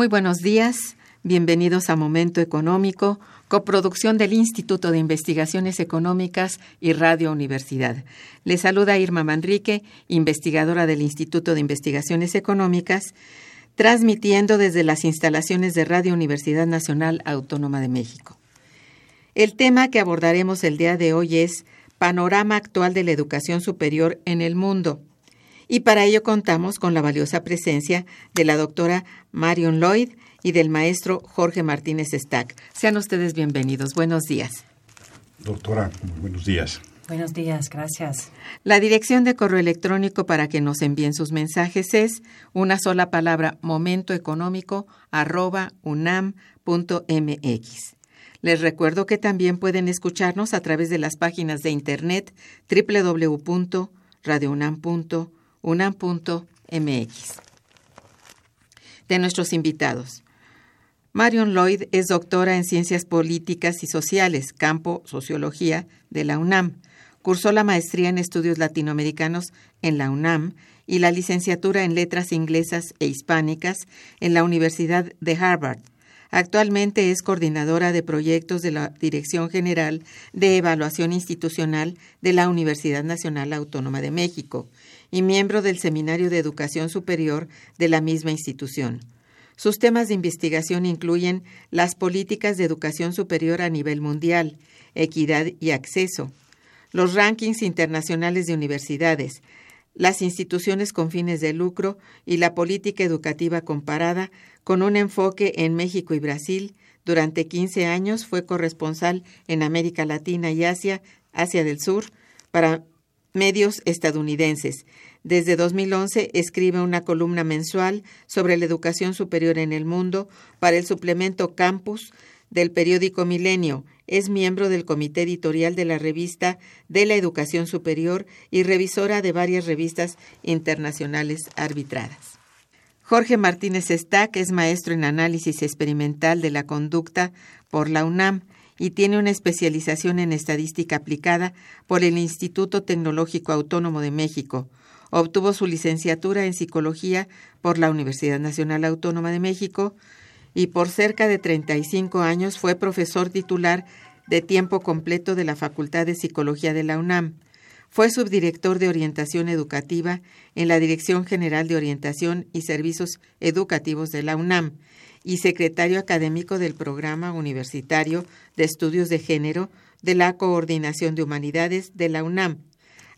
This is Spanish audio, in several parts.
Muy buenos días, bienvenidos a Momento Económico, coproducción del Instituto de Investigaciones Económicas y Radio Universidad. Les saluda Irma Manrique, investigadora del Instituto de Investigaciones Económicas, transmitiendo desde las instalaciones de Radio Universidad Nacional Autónoma de México. El tema que abordaremos el día de hoy es Panorama actual de la educación superior en el mundo y para ello contamos con la valiosa presencia de la doctora Marion Lloyd y del maestro Jorge Martínez Stack. Sean ustedes bienvenidos. Buenos días. Doctora, buenos días. Buenos días, gracias. La dirección de correo electrónico para que nos envíen sus mensajes es una sola palabra momentoeconómico arroba unam.mx. Les recuerdo que también pueden escucharnos a través de las páginas de internet www.radiounam.mx unam.mx. De nuestros invitados. Marion Lloyd es doctora en Ciencias Políticas y Sociales, campo Sociología de la UNAM. Cursó la maestría en Estudios Latinoamericanos en la UNAM y la licenciatura en Letras Inglesas e Hispánicas en la Universidad de Harvard. Actualmente es coordinadora de proyectos de la Dirección General de Evaluación Institucional de la Universidad Nacional Autónoma de México y miembro del Seminario de Educación Superior de la misma institución. Sus temas de investigación incluyen las políticas de educación superior a nivel mundial, equidad y acceso, los rankings internacionales de universidades, las instituciones con fines de lucro y la política educativa comparada con un enfoque en México y Brasil. Durante 15 años fue corresponsal en América Latina y Asia, Asia del Sur, para medios estadounidenses. Desde 2011 escribe una columna mensual sobre la educación superior en el mundo para el suplemento Campus del periódico Milenio. Es miembro del comité editorial de la revista de la Educación Superior y revisora de varias revistas internacionales arbitradas. Jorge Martínez Stack es maestro en análisis experimental de la conducta por la UNAM y tiene una especialización en estadística aplicada por el Instituto Tecnológico Autónomo de México. Obtuvo su licenciatura en psicología por la Universidad Nacional Autónoma de México y por cerca de 35 años fue profesor titular de tiempo completo de la Facultad de Psicología de la UNAM. Fue subdirector de orientación educativa en la Dirección General de Orientación y Servicios Educativos de la UNAM y secretario académico del Programa Universitario de Estudios de Género de la Coordinación de Humanidades de la UNAM.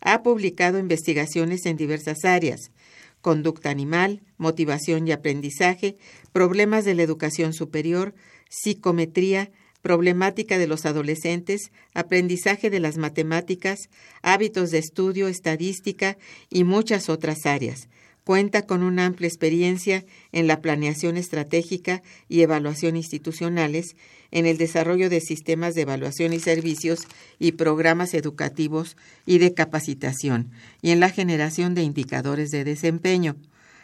Ha publicado investigaciones en diversas áreas, conducta animal, motivación y aprendizaje, problemas de la educación superior, psicometría, problemática de los adolescentes, aprendizaje de las matemáticas, hábitos de estudio, estadística y muchas otras áreas. Cuenta con una amplia experiencia en la planeación estratégica y evaluación institucionales, en el desarrollo de sistemas de evaluación y servicios y programas educativos y de capacitación, y en la generación de indicadores de desempeño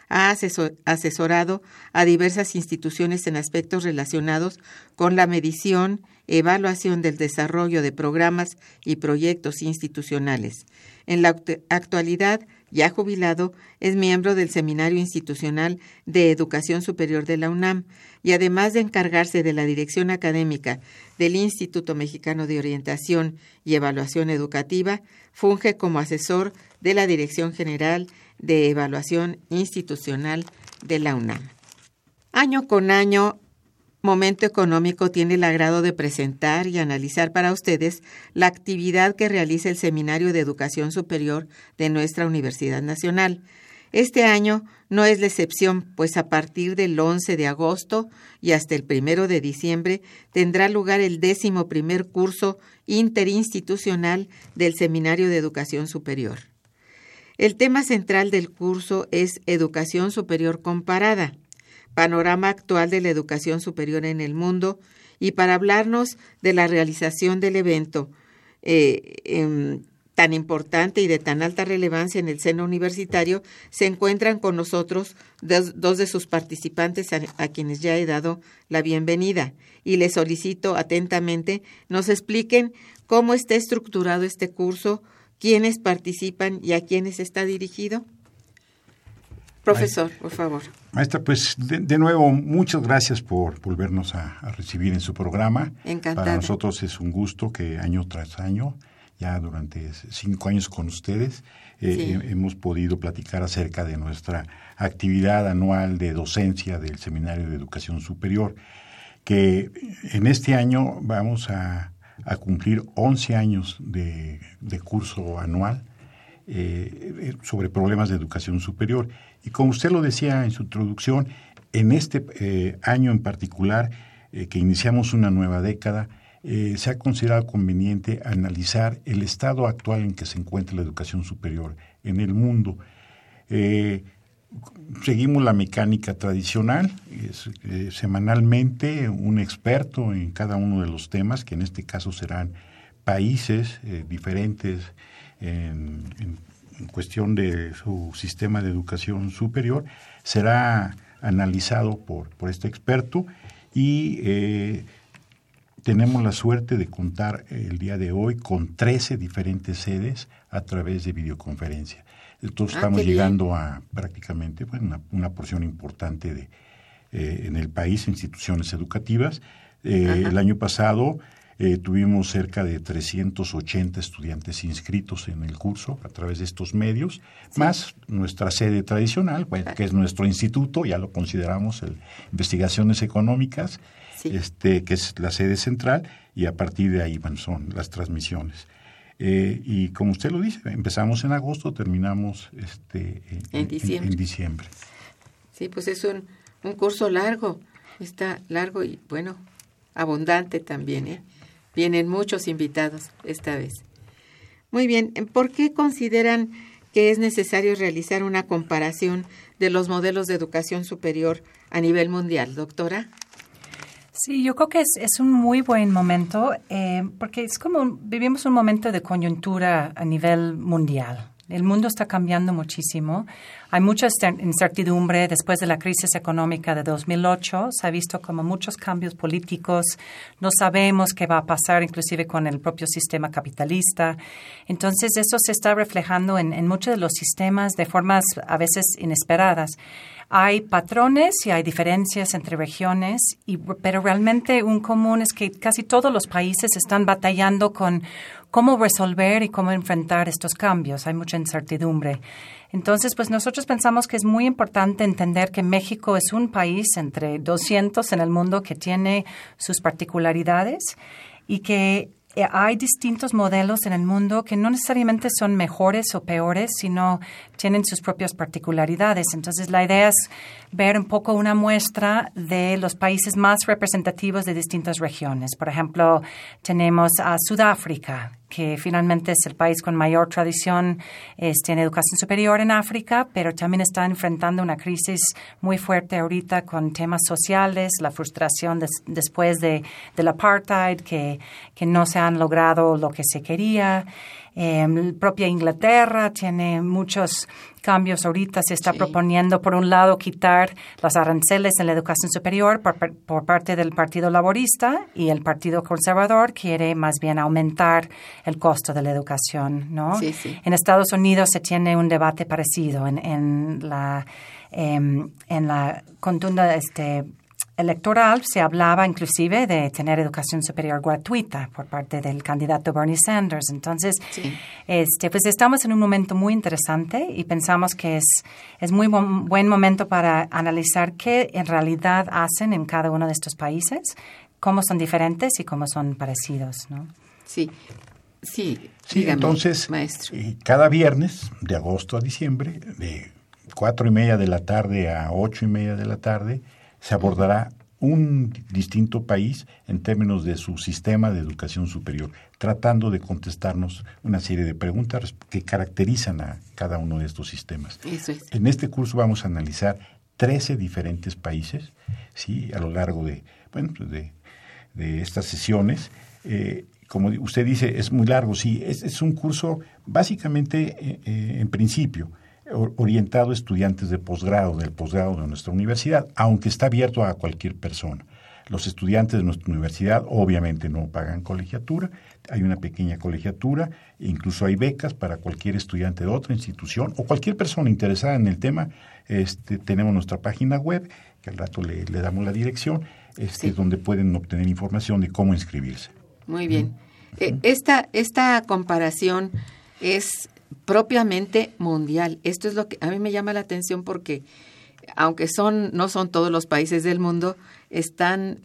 ha asesorado a diversas instituciones en aspectos relacionados con la medición, evaluación del desarrollo de programas y proyectos institucionales. En la actualidad, ya jubilado, es miembro del Seminario Institucional de Educación Superior de la UNAM y además de encargarse de la dirección académica del Instituto Mexicano de Orientación y Evaluación Educativa, funge como asesor de la Dirección General de Evaluación Institucional de la UNAM. Año con año, Momento Económico tiene el agrado de presentar y analizar para ustedes la actividad que realiza el Seminario de Educación Superior de nuestra Universidad Nacional. Este año no es la excepción, pues a partir del 11 de agosto y hasta el 1 de diciembre tendrá lugar el décimo primer curso interinstitucional del Seminario de Educación Superior. El tema central del curso es Educación Superior Comparada, panorama actual de la educación superior en el mundo, y para hablarnos de la realización del evento eh, em, tan importante y de tan alta relevancia en el seno universitario, se encuentran con nosotros dos, de sus participantes a, a, quienes ya he dado la bienvenida y les solicito atentamente nos expliquen cómo está estructurado este curso, quiénes participan y a quiénes está dirigido? Profesor, por favor. Maestra, pues de, nuevo, muchas gracias por volvernos a, recibir en su programa. Encantada. Para nosotros es un gusto que año tras año, ya durante cinco años con ustedes, eh, hemos podido platicar acerca de nuestra actividad anual de docencia del Seminario de Educación Superior, que en este año vamos a a cumplir 11 años de, curso anual eh, sobre problemas de educación superior. Y como usted lo decía en su introducción, en este eh, año en particular, eh, que iniciamos una nueva década, se ha considerado conveniente analizar el estado actual en que se encuentra la educación superior en el mundo. Seguimos la mecánica tradicional, eh, semanalmente un experto en cada uno de los temas, que en este caso serán países eh, diferentes en, cuestión de su sistema de educación superior, será analizado por, por este experto y eh, tenemos la suerte de contar el día de hoy con 13 diferentes sedes a través de videoconferencia. Entonces ah, estamos llegando a prácticamente una, porción importante de eh, en el país, instituciones educativas. Eh, el año pasado eh, tuvimos cerca de 380 estudiantes inscritos en el curso a través de estos medios, más nuestra sede tradicional, que es nuestro instituto, ya lo consideramos, el Investigaciones Económicas, este, que es la sede central, y a partir de ahí van, son las transmisiones. Eh, y como usted lo dice, empezamos en agosto, terminamos este, en, diciembre. Sí, pues es un, un curso largo, está largo y bueno, abundante también. ¿eh? Vienen muchos invitados esta vez. Muy bien, ¿por qué consideran que es necesario realizar una comparación de los modelos de educación superior a nivel mundial, doctora? Sí, yo creo que es, un muy buen momento eh, porque es como vivimos un momento de coyuntura a nivel mundial. El mundo está cambiando muchísimo. Hay mucha incertidumbre después de la crisis económica de 2008. Se ha visto como muchos cambios políticos. No sabemos qué va a pasar inclusive con el propio sistema capitalista. Entonces eso se está reflejando en, en muchos de los sistemas de formas a veces inesperadas. Hay patrones y hay diferencias entre regiones, y, pero realmente un común es que casi todos los países están batallando con cómo resolver y cómo enfrentar estos cambios. Hay mucha incertidumbre. Entonces, pues nosotros pensamos que es muy importante entender que México es un país entre 200 en el mundo que tiene sus particularidades y que eh, hay distintos modelos en el mundo que no necesariamente son mejores o peores, sino tienen sus propias particularidades. Entonces, la idea es ver un poco una muestra de los países más representativos de distintas regiones. Por ejemplo, tenemos a Sudáfrica, que finalmente es el país con mayor tradición este, en educación superior en África, pero también está enfrentando una crisis muy fuerte ahorita con temas sociales, la frustración después de, del apartheid, que no se han logrado lo que se quería. Eh, propia Inglaterra tiene muchos cambios ahorita. Se está proponiendo, por un lado, quitar las aranceles en la educación superior por, por, parte del Partido Laborista y el Partido Conservador quiere más bien aumentar el costo de la educación. ¿no? En Estados Unidos se tiene un debate parecido en, en la em, en la contunda este, electoral se hablaba inclusive de tener educación superior gratuita por parte del candidato Bernie Sanders. Entonces, este, pues estamos en un momento muy interesante y pensamos que es, es muy buen momento para analizar qué en realidad hacen en cada uno de estos países, cómo son diferentes y cómo son parecidos, ¿no? Sí. Sí, sí entonces, maestro. Eh, cada viernes, de agosto a diciembre, de cuatro y media de la tarde a ocho y media de la tarde, se abordará un distinto país en términos de su sistema de educación superior, tratando de contestarnos una serie de preguntas que caracterizan a cada uno de estos sistemas. En este curso vamos a analizar 13 diferentes países, ¿sí? a lo largo de, bueno, pues de, estas sesiones. Eh, como usted dice, es muy largo, sí, es, un curso básicamente, eh, eh, en principio, orientado a estudiantes de posgrado, del posgrado de nuestra universidad, aunque está abierto a cualquier persona. Los estudiantes de nuestra universidad obviamente no pagan colegiatura, hay una pequeña colegiatura, incluso hay becas para cualquier estudiante de otra institución o cualquier persona interesada en el tema. Este, tenemos nuestra página web, que al rato le, damos la dirección, este, donde pueden obtener información de cómo inscribirse. Muy bien. Eh, esta, esta comparación es propiamente mundial. Esto es lo que a mí me llama la atención porque aunque son no son todos los países del mundo, están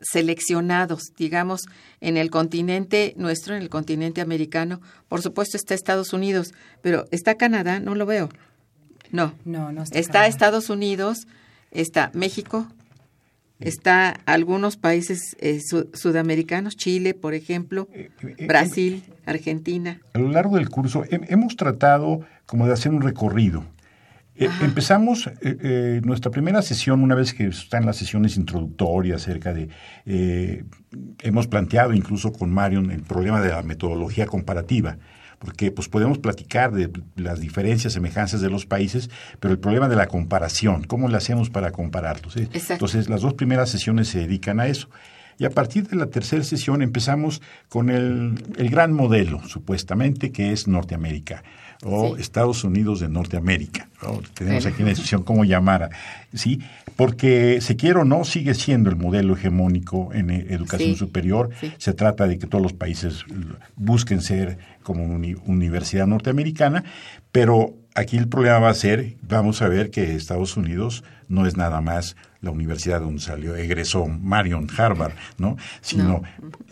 seleccionados, digamos, en el continente nuestro, en el continente americano. Por supuesto está Estados Unidos, pero está Canadá, no lo veo. No. No, no está. Está Estados Unidos, está México, Está algunos países eh, sudamericanos, Chile, por ejemplo, eh, eh, Brasil, Argentina. A lo largo del curso hemos tratado como de hacer un recorrido. empezamos nuestra primera sesión, una vez que están las sesiones introductorias acerca de, hemos planteado incluso con Marion el problema de la metodología comparativa porque pues podemos platicar de las diferencias, semejanzas de los países, pero el problema de la comparación, ¿cómo le hacemos para compararlos? Entonces, las dos primeras sesiones se dedican a eso. Y a partir de la tercera sesión empezamos con el, gran modelo, supuestamente, que es Norteamérica o Estados Unidos de Norteamérica. Tenemos aquí en la discusión cómo llamar, ¿sí? Porque se quiere o no, sigue siendo el modelo hegemónico en eh, educación superior. Se trata de que todos los países busquen ser como universidad norteamericana, pero aquí el problema va a ser, vamos a ver que Estados Unidos no es nada más la universidad donde salió, egresó Marion, Harvard, ¿no? Sino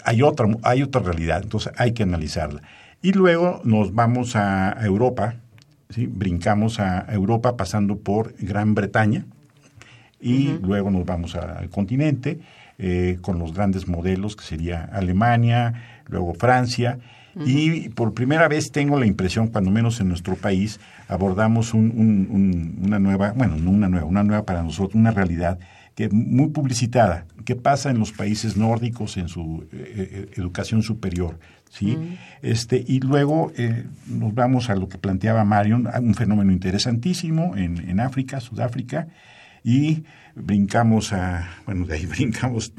hay otra, hay otra realidad, entonces hay que analizarla. Y luego nos vamos a Europa, ¿sí? brincamos a Europa pasando por Gran Bretaña y luego nos vamos al continente eh, con los grandes modelos que sería Alemania, luego Francia y por primera vez tengo la impresión, cuando menos en nuestro país, abordamos una nueva, bueno, no una nueva, una nueva para nosotros, una realidad que muy publicitada, que pasa en los países nórdicos en su eh, eh, educación superior. ¿Sí? este, y luego eh, nos vamos a lo que planteaba Marion, un fenómeno interesantísimo en, en África, Sudáfrica, y brincamos a, bueno, de ahí brincamos.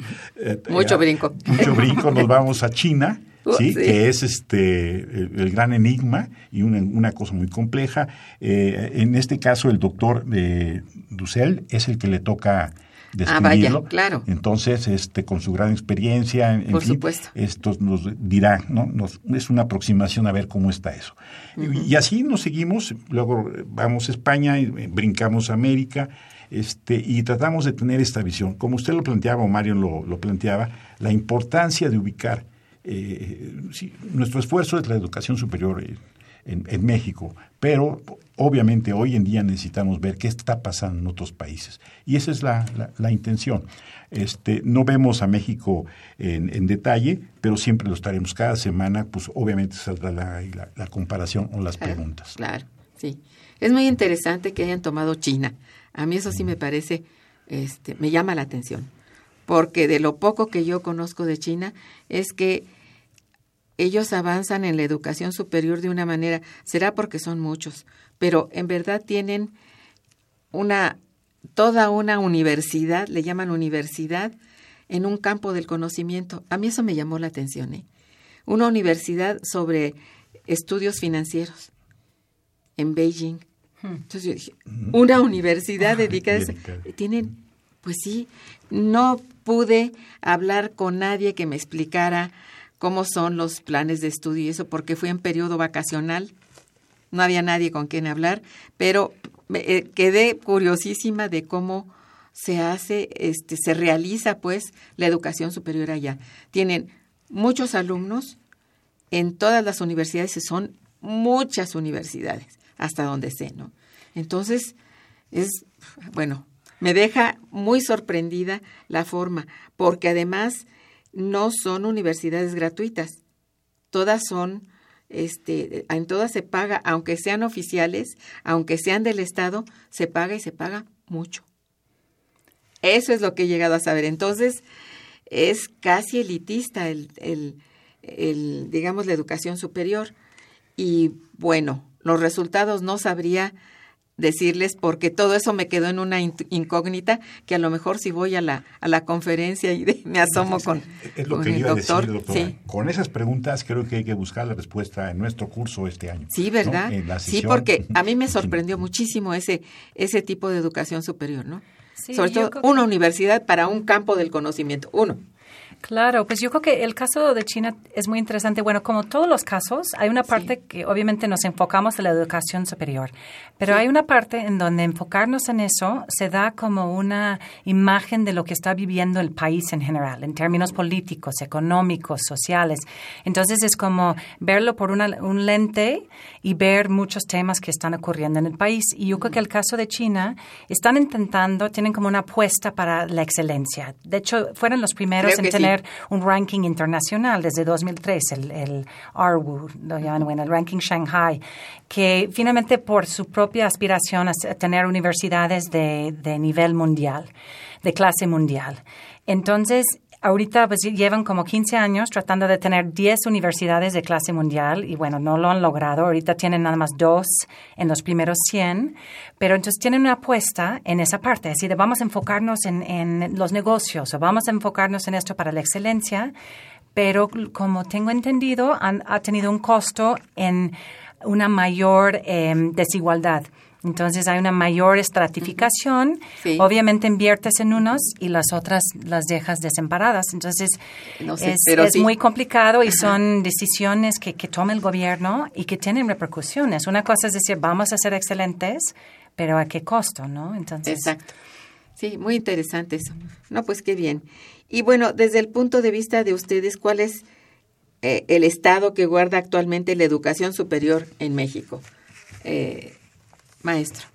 mucho brinco. Mucho brinco, nos vamos a China Uh, ¿sí? que es este el, gran enigma y una, una cosa muy compleja. Eh, en este caso, el doctor de Dussel es el que le toca describirlo. Ah, claro. Entonces, este, con su gran experiencia, en, Por supuesto. esto nos dirá, ¿no? Nos, es una aproximación a ver cómo está eso. y, así nos seguimos, luego vamos a España, y brincamos a América, este, y tratamos de tener esta visión. Como usted lo planteaba, o Mario lo, lo planteaba, la importancia de ubicar nuestro esfuerzo es la educación superior en, México, pero obviamente hoy en día necesitamos ver qué está pasando en otros países. Y esa es la, la, intención. Este, no vemos a México en, en, detalle, pero siempre lo estaremos. Cada semana, pues obviamente saldrá la, la comparación o las preguntas. Claro, sí. Es muy interesante que hayan tomado China. A mí eso sí me parece, este, me llama la atención, porque de lo poco que yo conozco de China es que ellos avanzan en la educación superior de una manera, será porque son muchos, pero en verdad tienen una toda una universidad, le llaman universidad, en un campo del conocimiento. A mí eso me llamó la atención, ¿eh? Una universidad sobre estudios financieros en Beijing. Hmm. Entonces yo dije, una universidad dedicada a eso. Tienen, pues sí, no pude hablar con nadie que me explicara cómo son los planes de estudio y eso, porque fui en periodo vacacional, no había nadie con quien hablar, pero eh, quedé curiosísima de cómo se hace, este, se realiza pues la educación superior allá. Tienen muchos alumnos en todas las universidades, son muchas universidades, hasta donde sé, ¿no? Entonces, es, bueno, me deja muy sorprendida la forma, porque además no son universidades gratuitas. Todas son, este, en todas se paga, aunque sean oficiales, aunque sean del Estado, se paga y se paga mucho. Eso es lo que he llegado a saber. Entonces, es casi elitista el, el, el digamos, la educación superior. Y bueno, los resultados no sabría decirles porque todo eso me quedó en una incógnita que a lo mejor si voy a la, a la conferencia y me asomo con, es lo que el doctor. Con esas preguntas creo que hay que buscar la respuesta en nuestro curso este año. Sí, ¿verdad? sí, porque a mí me sorprendió muchísimo ese, ese tipo de educación superior, ¿no? Sobre todo una universidad para un campo del conocimiento, uno. Claro, pues yo creo que el caso de China es muy interesante. Bueno, como todos los casos, hay una parte que obviamente nos enfocamos en la educación superior, pero hay una parte en donde enfocarnos en eso se da como una imagen de lo que está viviendo el país en general, en términos políticos, económicos, sociales. Entonces es como verlo por una, un lente y ver muchos temas que están ocurriendo en el país. Y yo creo que el caso de China están intentando, tienen como una apuesta para la excelencia. De hecho, fueron los primeros en tener un ranking internacional desde 2003, el, el RWU, lo llaman, bueno, el ranking Shanghai, que finalmente por su propia aspiración a tener universidades de, de nivel mundial, de clase mundial. Entonces, ahorita pues llevan como 15 años tratando de tener 10 universidades de clase mundial y bueno, no lo han logrado. Ahorita tienen nada más dos en los primeros 100, pero entonces tienen una apuesta en esa parte, así de vamos a enfocarnos en, los negocios o vamos a enfocarnos en esto para la excelencia, pero como tengo entendido, han, ha tenido un costo en una mayor em, desigualdad. Entonces hay una mayor estratificación. Obviamente inviertes en unos y las otras las dejas desamparadas. Entonces es, muy complicado y son decisiones que, que toma el gobierno y que tienen repercusiones. Una cosa es decir, vamos a ser excelentes, pero ¿a qué costo? ¿no? Entonces, Exacto. Sí, muy interesante eso. No, pues qué bien. Y bueno, desde el punto de vista de ustedes, ¿cuál es eh, el estado que guarda actualmente la educación superior en México? Eh, maestro.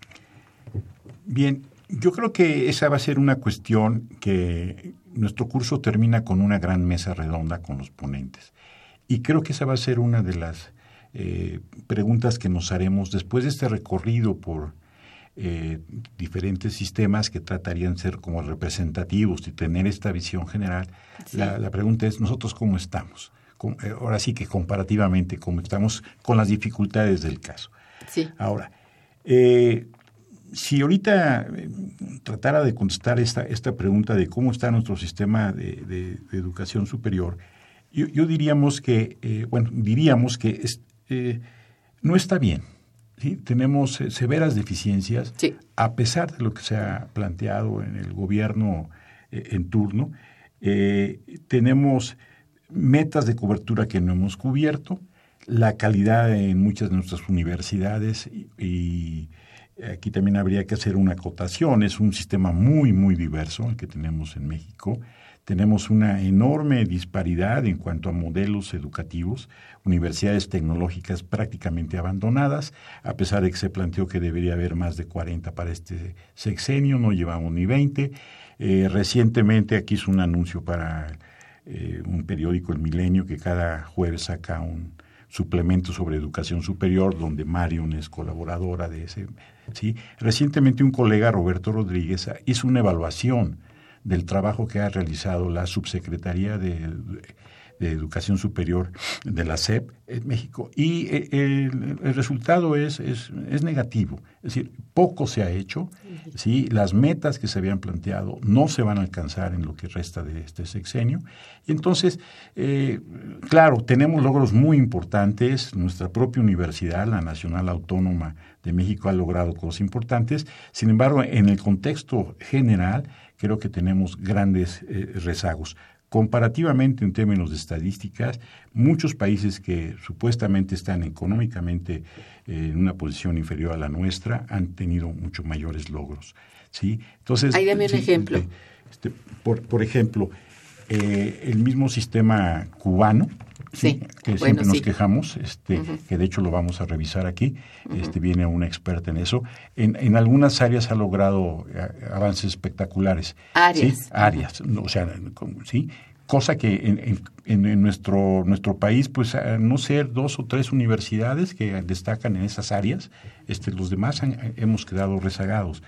Bien, yo creo que esa va a ser una cuestión que nuestro curso termina con una gran mesa redonda con los ponentes. Y creo que esa va a ser una de las eh, preguntas que nos haremos después de este recorrido por eh, diferentes sistemas que tratarían de ser como representativos y tener esta visión general. La, pregunta es, ¿nosotros cómo estamos? Eh, ahora sí que comparativamente, ¿cómo estamos con las dificultades del caso? Sí. Ahora, eh, si ahorita eh, tratara de contestar esta, esta pregunta de cómo está nuestro sistema de, educación superior, yo, diríamos que, eh, bueno, diríamos que no está bien. ¿sí? Tenemos severas deficiencias, a pesar de lo que se ha planteado en el gobierno en turno. tenemos metas de cobertura que no hemos cubierto la calidad en muchas de nuestras universidades y, aquí también habría que hacer una acotación. Es un sistema muy, muy diverso el que tenemos en México. Tenemos una enorme disparidad en cuanto a modelos educativos, universidades tecnológicas prácticamente abandonadas, a pesar de que se planteó que debería haber más de 40 para este sexenio, no llevamos ni 20. Eh, recientemente aquí hizo un anuncio para eh, un periódico, El Milenio, que cada jueves saca un suplemento sobre educación superior, donde Marion es colaboradora de ese. ¿sí? Recientemente un colega, Roberto Rodríguez, hizo una evaluación del trabajo que ha realizado la Subsecretaría de, Educación Superior de la SEP en México y eh, el, resultado es, es, negativo. Es decir, poco se ha hecho, ¿sí? las metas que se habían planteado no se van a alcanzar en lo que resta de este sexenio. Y entonces, eh, claro, tenemos logros muy importantes. Nuestra propia universidad, la Nacional Autónoma de México, ha logrado cosas importantes. Sin embargo, en el contexto general, creo que tenemos grandes eh, rezagos. Comparativamente en términos de estadísticas, muchos países que supuestamente están económicamente eh, en una posición inferior a la nuestra han tenido mucho mayores logros. ¿sí? Entonces, Ahí dame un ejemplo. Este, este, por, por, ejemplo, eh, el mismo sistema cubano, Sí, que siempre nos quejamos, este, que de hecho lo vamos a revisar aquí, este, viene un experto en eso. En, en algunas áreas ha logrado eh, avances espectaculares. Áreas. Áreas, o sea, sí, cosa que en, en, nuestro, nuestro país, pues a no ser dos o tres universidades que destacan en esas áreas, este, los demás hemos quedado rezagados.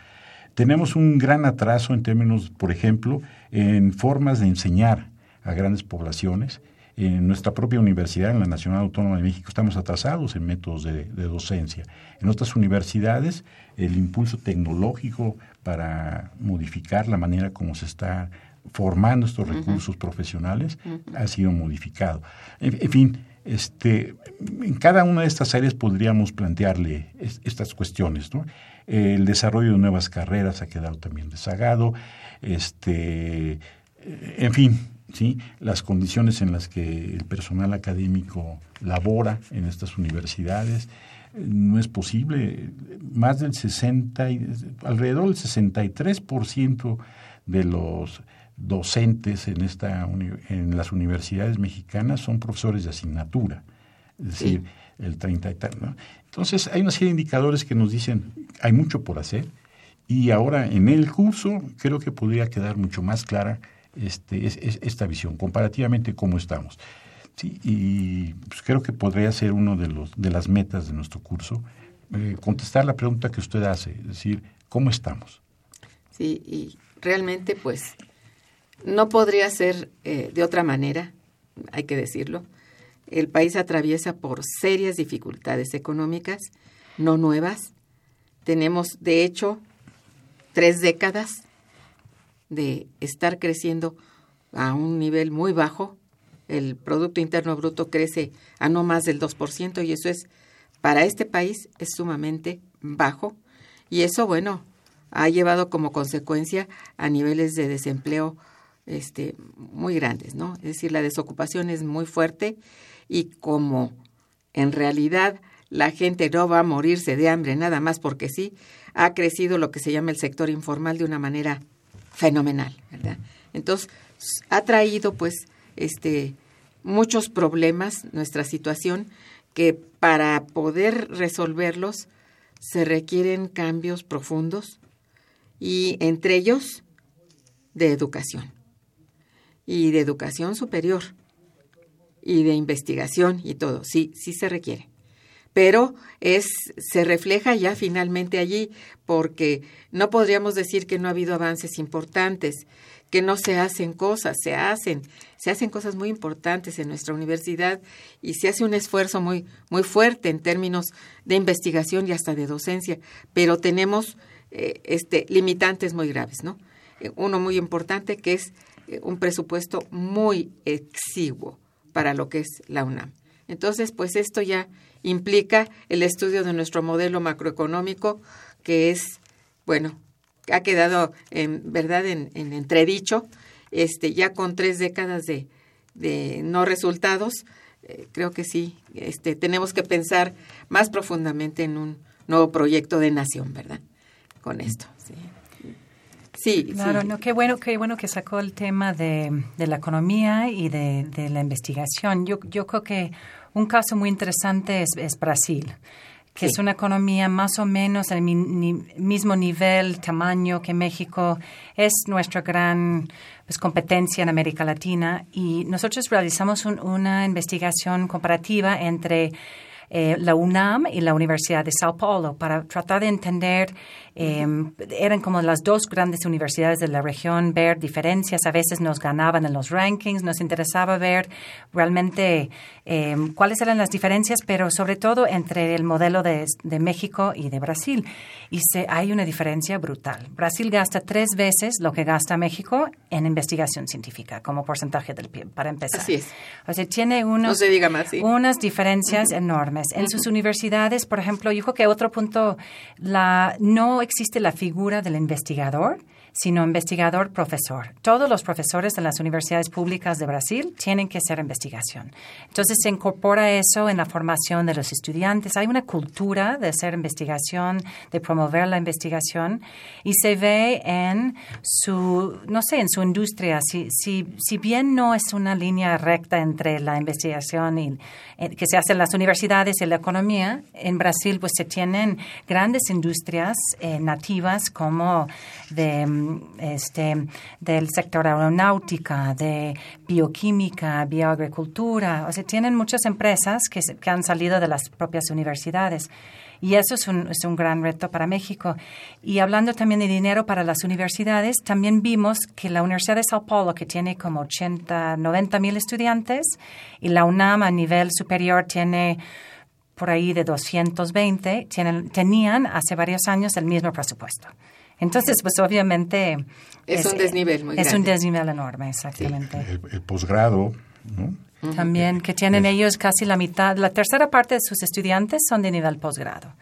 Tenemos un gran atraso en términos, por ejemplo, en formas de enseñar a grandes poblaciones en nuestra propia universidad, en la Nacional Autónoma de México, estamos atrasados en métodos de, docencia. En otras universidades, el impulso tecnológico para modificar la manera como se está formando estos recursos profesionales ha sido modificado. En, fin, este, en cada una de estas áreas podríamos plantearle estas cuestiones. ¿no? El desarrollo de nuevas carreras ha quedado también rezagado. Este, en fin, ¿sí? las condiciones en las que el personal académico labora en estas universidades. No es posible. Más del 60, alrededor del 63% de los docentes en, esta, en las universidades mexicanas son profesores de asignatura. Es decir, el 30 y tal. Entonces, hay una serie de indicadores que nos dicen hay mucho por hacer y ahora en el curso creo que podría quedar mucho más clara este, es, esta visión, comparativamente cómo estamos. Sí, y pues, creo que podría ser uno de, los, de las metas de nuestro curso, eh, contestar la pregunta que usted hace, es decir, ¿cómo estamos? Sí, y realmente pues no podría ser eh, de otra manera, hay que decirlo. El país atraviesa por serias dificultades económicas, no nuevas. Tenemos, de hecho, tres décadas de estar creciendo a un nivel muy bajo. El Producto Interno Bruto crece a no más del 2% y eso es, para este país, es sumamente bajo. Y eso, bueno, ha llevado como consecuencia a niveles de desempleo este, muy grandes, ¿no? Es decir, la desocupación es muy fuerte y como en realidad la gente no va a morirse de hambre nada más porque sí, ha crecido lo que se llama el sector informal de una manera fenomenal, ¿verdad? Entonces, ha traído pues este muchos problemas nuestra situación que para poder resolverlos se requieren cambios profundos y entre ellos de educación y de educación superior y de investigación y todo, sí, sí se requiere pero es se refleja ya finalmente allí porque no podríamos decir que no ha habido avances importantes, que no se hacen cosas, se hacen, se hacen cosas muy importantes en nuestra universidad y se hace un esfuerzo muy muy fuerte en términos de investigación y hasta de docencia, pero tenemos eh, este limitantes muy graves, ¿no? Eh, uno muy importante que es eh, un presupuesto muy exiguo para lo que es la UNAM. Entonces, pues esto ya implica el estudio de nuestro modelo macroeconómico, que es, bueno, ha quedado en verdad en, entredicho, este, ya con tres décadas de, de no resultados, eh, creo que sí, este, tenemos que pensar más profundamente en un nuevo proyecto de nación, ¿verdad? Con esto. Sí, claro, No, qué bueno, qué bueno que sacó el tema de, de la economía y de, de, la investigación. Yo, yo creo que un caso muy interesante es, es Brasil que es una economía más o menos al mismo nivel, tamaño que México, es nuestra gran pues, competencia en América Latina y nosotros realizamos una investigación comparativa entre eh, la UNAM y la Universidad de Sao Paulo para tratar de entender Em, eran como las dos grandes universidades de la región, ver diferencias, a veces nos ganaban en los rankings, nos interesaba ver realmente em, cuáles eran las diferencias, pero sobre todo entre el modelo de, de México y de Brasil. Y se, hay una diferencia brutal. Brasil gasta tres veces lo que gasta México en investigación científica, como porcentaje del PIB, para empezar. Así es. O sea, tiene unos, diga más, unas diferencias enormes. En sus universidades, por ejemplo, yo creo que otro punto, la no existe la figura del investigador sino investigador profesor. Todos los profesores de las universidades públicas de Brasil tienen que hacer investigación. Entonces se incorpora eso en la formación de los estudiantes. Hay una cultura de hacer investigación, de promover la investigación y se ve en su, no sé, en su industria. Si, si, si bien no es una línea recta entre la investigación y, que se hace en las universidades y la economía, en Brasil pues se tienen grandes industrias eh, nativas como de este, del sector aeronáutica, de bioquímica, bioagricultura. O sea, tienen muchas empresas que, que han salido de las propias universidades. Y eso es un, es un, gran reto para México. Y hablando también de dinero para las universidades, también vimos que la Universidad de Sao Paulo, que tiene como 80, 90 mil estudiantes, y la UNAM a nivel superior tiene por ahí de 220, tienen, tenían hace varios años el mismo presupuesto. Entonces, pues obviamente... Es, un desnivel muy Es un desnivel enorme, exactamente. el, posgrado, ¿no? También, que tienen ellos casi la mitad, la tercera parte de sus estudiantes son de nivel posgrado.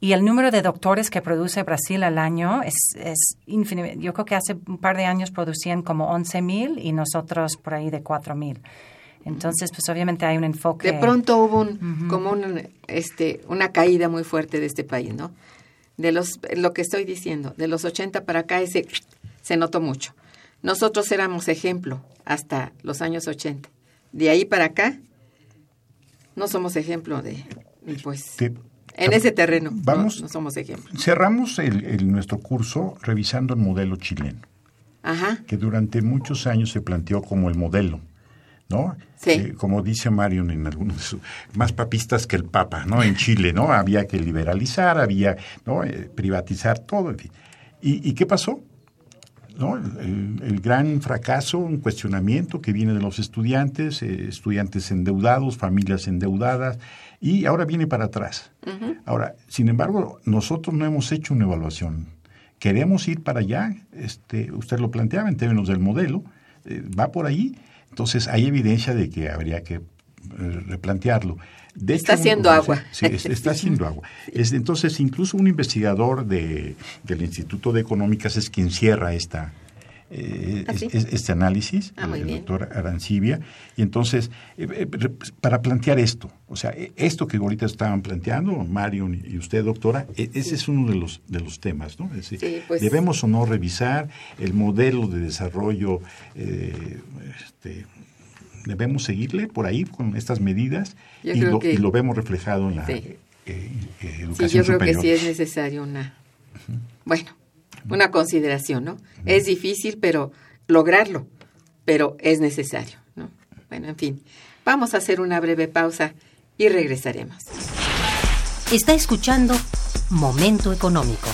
Y el número de doctores que produce Brasil al año es, es infinito. Yo creo que hace un par de años producían como 11 mil y nosotros por ahí de 4 mil. Entonces, pues obviamente hay un enfoque. De pronto hubo un, como un, este, una caída muy fuerte de este país, ¿no? de los, lo que estoy diciendo, de los 80 para acá ese, se notó mucho. Nosotros éramos ejemplo hasta los años 80. De ahí para acá no somos ejemplo de, pues, en ese terreno vamos, no, somos ejemplo. Cerramos el, nuestro curso revisando el modelo chileno, Ajá. que durante muchos años se planteó como el modelo ¿no? Sí. Eh, como dice Marion en algunos, más papistas que el Papa, ¿no? En Chile, ¿no? Había que liberalizar, había, ¿no? Eh, privatizar todo, en fin. ¿Y, qué pasó? ¿No? El, gran fracaso, un cuestionamiento que viene de los estudiantes, eh, estudiantes endeudados, familias endeudadas, y ahora viene para atrás. Ahora, sin embargo, nosotros no hemos hecho una evaluación. Queremos ir para allá, este, usted lo planteaba en términos del modelo, va por ahí, entonces hay evidencia de que habría que eh, está haciendo agua. Sí, está haciendo agua. entonces, incluso un investigador de, del Instituto de Económicas es quien cierra esta, eh, ¿Ah, este análisis, ah, el, doctor Arancibia. Y entonces, eh, para plantear esto, o sea, esto que ahorita estaban planteando, Mario y usted, doctora, e, ese es uno de los, de los temas, ¿no? Pues debemos o no revisar el modelo de desarrollo este, debemos seguirle por ahí con estas medidas y lo, vemos reflejado en la eh, eh, educación sí, yo creo que sí es necesario una, bueno, una consideración, ¿no? Es difícil, pero lograrlo, pero es necesario, ¿no? Bueno, en fin, vamos a hacer una breve pausa y regresaremos. Está escuchando Momento Económico.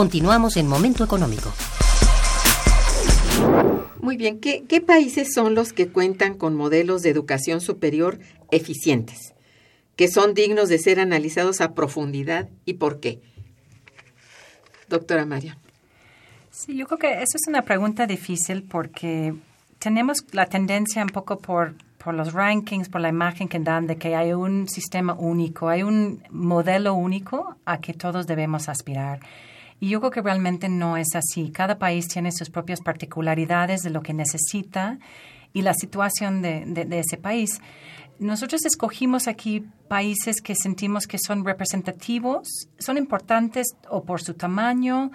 Continuamos en Momento Económico. Muy bien, ¿Qué, ¿qué países son los que cuentan con modelos de educación superior eficientes, que son dignos de ser analizados a profundidad y por qué? Doctora María. Sí, yo creo que eso es una pregunta difícil porque tenemos la tendencia un poco por, por los rankings, por la imagen que dan de que hay un sistema único, hay un modelo único a que todos debemos aspirar. Y yo creo que realmente no es así. Cada país tiene sus propias particularidades de lo que necesita y la situación de, ese país. Nosotros escogimos aquí países que sentimos que son representativos, son importantes o por su tamaño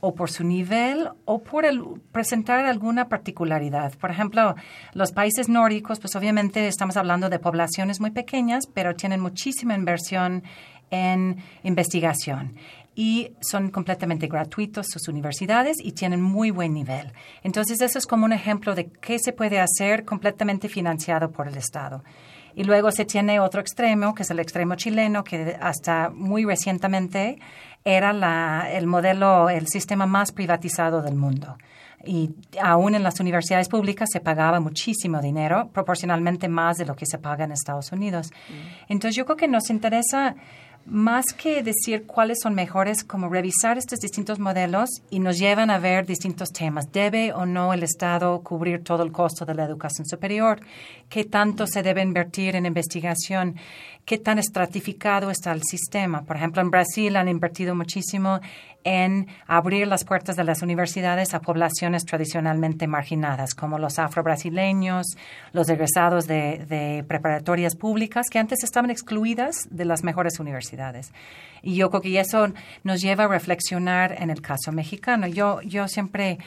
o por su nivel o por el, presentar alguna particularidad. Por ejemplo, los países nórdicos, pues obviamente estamos hablando de poblaciones muy pequeñas, pero tienen muchísima inversión en investigación y son completamente gratuitos sus universidades y tienen muy buen nivel. Entonces, eso es como un ejemplo de qué se puede hacer completamente financiado por el Estado. Y luego se tiene otro extremo, que es el extremo chileno, que hasta muy recientemente era la, el modelo, el sistema más privatizado del mundo. Y aún en las universidades públicas se pagaba muchísimo dinero, proporcionalmente más de lo que se paga en Estados Unidos. Mm. Entonces yo creo que nos interesa más que decir cuáles son mejores, como revisar estos distintos modelos y nos llevan a ver distintos temas. ¿Debe o no el Estado cubrir todo el costo de la educación superior? ¿Qué tanto se debe invertir en investigación? ¿Qué tan estratificado está el sistema? Por ejemplo, en Brasil han invertido muchísimo en abrir las puertas de las universidades a poblaciones tradicionalmente marginadas, como los afro-brasileños, los egresados de, preparatorias públicas, que antes estaban excluidas de las mejores universidades. Y yo creo que eso nos lleva a reflexionar en el caso mexicano. Yo, yo siempre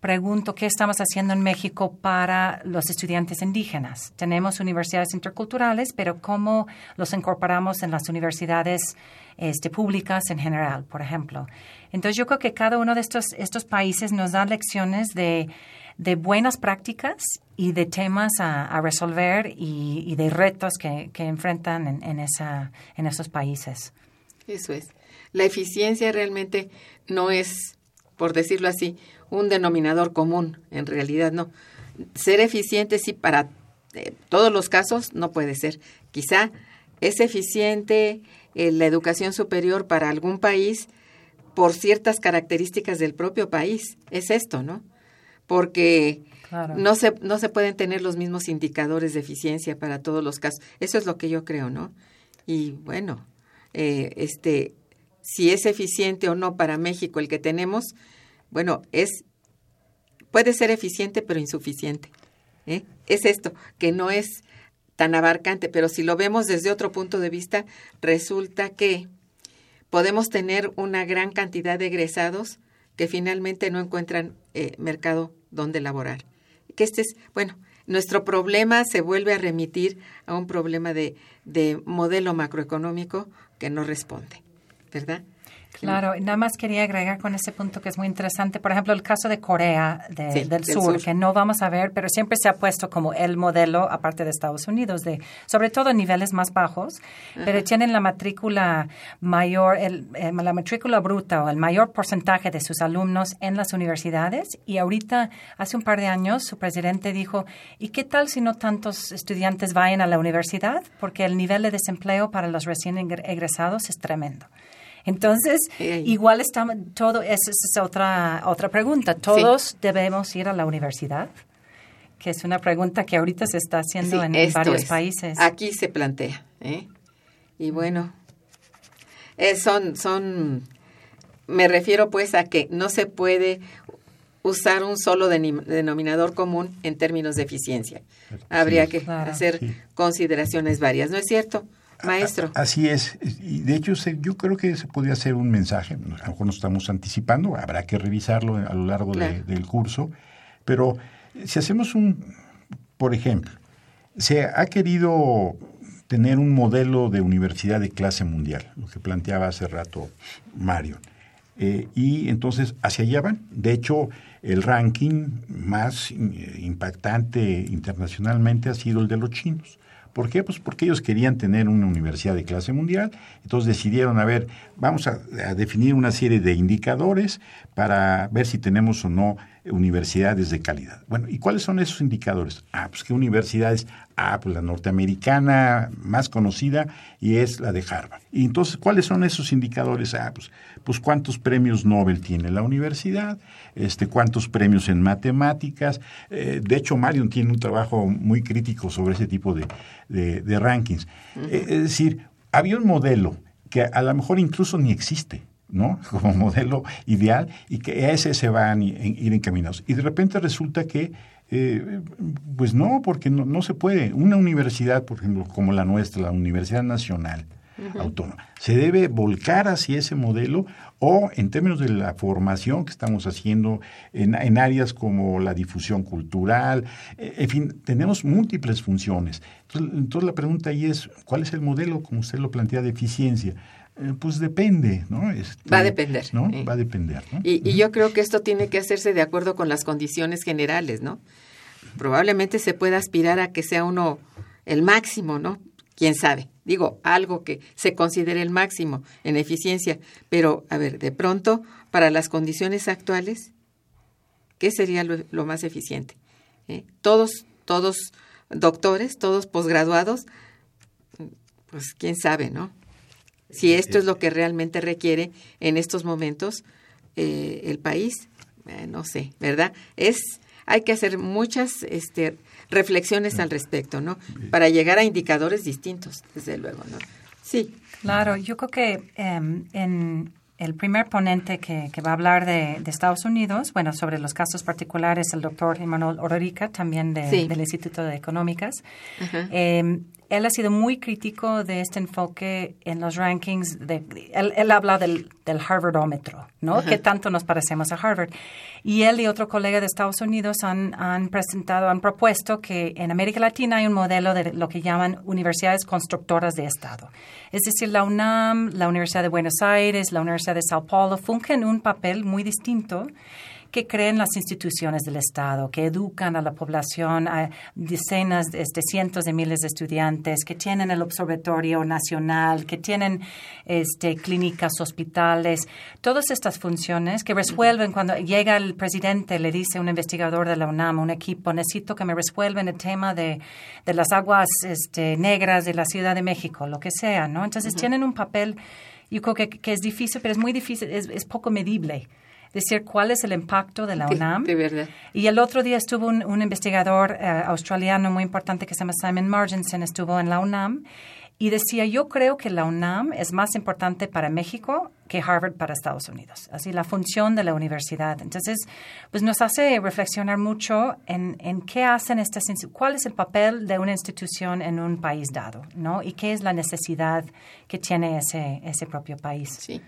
pregunto qué estamos haciendo en México para los estudiantes indígenas. Tenemos universidades interculturales, pero cómo los incorporamos en las universidades este, públicas en general, por ejemplo. Entonces yo creo que cada uno de estos, estos países nos da lecciones de, de buenas prácticas y de temas a, resolver y, de retos que, que enfrentan en, en, esa, en esos países. Eso es. La eficiencia realmente no es, por decirlo así, un denominador común, en realidad no. Ser eficiente sí para eh, todos los casos no puede ser. Quizá es eficiente eh, la educación superior para algún país por ciertas características del propio país. Es esto, ¿no? Porque no, se, no se pueden tener los mismos indicadores de eficiencia para todos los casos. Eso es lo que yo creo, ¿no? Y bueno, eh, este, si es eficiente o no para México el que tenemos, bueno, es puede ser eficiente pero insuficiente. ¿eh? Es esto, que no es tan abarcante, pero si lo vemos desde otro punto de vista, resulta que podemos tener una gran cantidad de egresados que finalmente no encuentran eh, mercado donde laborar. Que este es, bueno, nuestro problema se vuelve a remitir a un problema de, de modelo macroeconómico que no responde, ¿verdad? Claro, nada más quería agregar con ese punto que es muy interesante, por ejemplo, el caso de Corea del, sur, que no vamos a ver, pero siempre se ha puesto como el modelo, aparte de Estados Unidos, de sobre todo niveles más bajos, pero tienen la matrícula mayor, el, la matrícula bruta o el mayor porcentaje de sus alumnos en las universidades. Y ahorita, hace un par de años, su presidente dijo, ¿y qué tal si no tantos estudiantes vayan a la universidad? Porque el nivel de desempleo para los recién egresados es tremendo. Entonces, igual estamos, todo, esa es otra, otra pregunta. ¿Todos debemos ir a la universidad? Que es una pregunta que ahorita se está haciendo en varios países. Aquí se plantea. ¿eh? Y bueno, eh, son, son, me refiero pues a que no se puede usar un solo denominador común en términos de eficiencia. Habría que hacer consideraciones varias, ¿no es cierto? Maestro. Así es. Y de hecho, yo creo que se podría ser un mensaje. A lo mejor nos estamos anticipando, habrá que revisarlo a lo largo del curso. Pero si hacemos un, por ejemplo, se ha querido tener un modelo de universidad de clase mundial, lo que planteaba hace rato Mario. Eh, y entonces hacia allá van. De hecho, el ranking más impactante internacionalmente ha sido el de los chinos ¿Por qué? Pues porque ellos querían tener una universidad de clase mundial, entonces decidieron, a ver, vamos a, a definir una serie de indicadores para ver si tenemos o no universidades de calidad. Bueno, ¿y cuáles son esos indicadores? Ah, pues qué universidades, ah, pues la norteamericana más conocida y es la de Harvard. Y entonces, ¿cuáles son esos indicadores? Ah, pues, pues cuántos premios Nobel tiene la universidad, este, cuántos premios en matemáticas. Eh, de hecho, Marion tiene un trabajo muy crítico sobre ese tipo de, de, rankings. Eh, es decir, había un modelo que a lo mejor incluso ni existe ¿no? Como modelo ideal y que a ese se van a ir encaminados. Y de repente resulta que, eh, pues no, porque no, se puede. Una universidad, por ejemplo, como la nuestra, la Universidad Nacional Autónoma, se debe volcar hacia ese modelo o en términos de la formación que estamos haciendo en, en áreas como la difusión cultural, eh, en fin, tenemos múltiples funciones. Entonces, entonces la pregunta ahí es, ¿cuál es el modelo, como usted lo plantea, de eficiencia? Eh, pues depende, ¿no? Este, va a depender. ¿no? Va a depender. ¿no? Y, y, yo creo que esto tiene que hacerse de acuerdo con las condiciones generales, ¿no? Probablemente se pueda aspirar a que sea uno el máximo, ¿no? Quién sabe. Digo, algo que se considere el máximo en eficiencia. Pero, a ver, de pronto, para las condiciones actuales, ¿qué sería lo, más eficiente? ¿Eh? Todos, todos doctores, todos posgraduados, pues quién sabe, ¿no? Si esto es lo que realmente requiere en estos momentos eh, el país, eh, no sé, ¿verdad? Es hay que hacer muchas este, reflexiones al respecto, ¿no? Para llegar a indicadores distintos, desde luego, ¿no? Sí. Claro, yo creo que em, en el primer ponente que, va a hablar de, Estados Unidos, bueno, sobre los casos particulares, el doctor Emanuel Ororica, también del Instituto de Económicas, él ha sido muy crítico de este enfoque en los rankings. De, él, habla del, del Harvardómetro, ¿no? Que tanto nos parecemos a Harvard. Y él y otro colega de Estados Unidos han, han presentado, han propuesto que en América Latina hay un modelo de lo que llaman universidades constructoras de Estado. Es decir, la UNAM, la Universidad de Buenos Aires, la Universidad de Sao Paulo fungen un papel muy distinto que creen las instituciones del Estado, que educan a la población, a decenas, este, cientos de miles de estudiantes, que tienen el Observatorio Nacional, que tienen este, clínicas, hospitales, todas estas funciones que resuelven cuando llega el presidente, le dice a un investigador de la UNAM, un equipo, necesito que me resuelvan el tema de, de las aguas este, negras de la Ciudad de México, lo que sea, ¿no? Entonces tienen un papel, yo creo que, que, es difícil, pero es muy difícil, es, es poco medible decir cuál es el impacto de la UNAM. De, verdad. Y el otro día estuvo un, investigador eh, australiano muy importante que se llama Simon Marginson, estuvo en la UNAM y decía, yo creo que la UNAM es más importante para México que Harvard para Estados Unidos. Así, la función de la universidad. Entonces, pues nos hace reflexionar mucho en, en qué hacen estas, cuál es el papel de una institución en un país dado, ¿no? Y qué es la necesidad que tiene ese, ese propio país. Sí.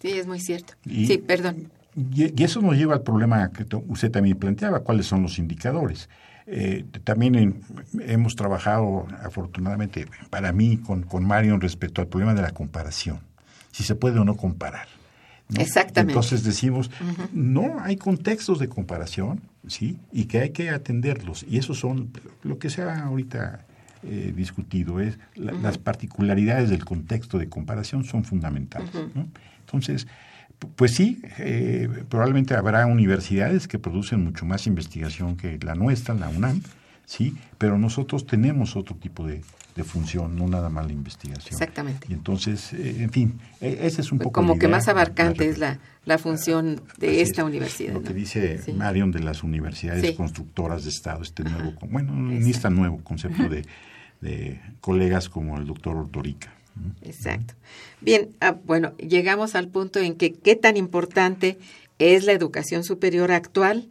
Sí, es muy cierto. sí, perdón. Y, eso nos lleva al problema que usted también planteaba, cuáles son los indicadores. Eh, también hemos trabajado, afortunadamente, para mí, con, con Marion respecto al problema de la comparación, si se puede o no comparar. Exactamente. Entonces decimos, no hay contextos de comparación, ¿sí? Y que hay que atenderlos. Y esos son lo que se ha ahorita eh, discutido, es las particularidades del contexto de comparación son fundamentales. ¿no? Entonces, pues sí, eh, probablemente habrá universidades que producen mucho más investigación que la nuestra, la UNAM, sí, pero nosotros tenemos otro tipo de, función, no nada más la investigación. Exactamente. Y entonces, eh, en fin, e, ese es un poco. Como que más abarcante es la, la función de esta universidad. Lo que dice Marion de las universidades constructoras de Estado, este nuevo, bueno, ni este nuevo concepto de, de colegas como el doctor Ortorica. Exacto. Bien, ah, bueno, llegamos al punto en que qué tan importante es la educación superior actual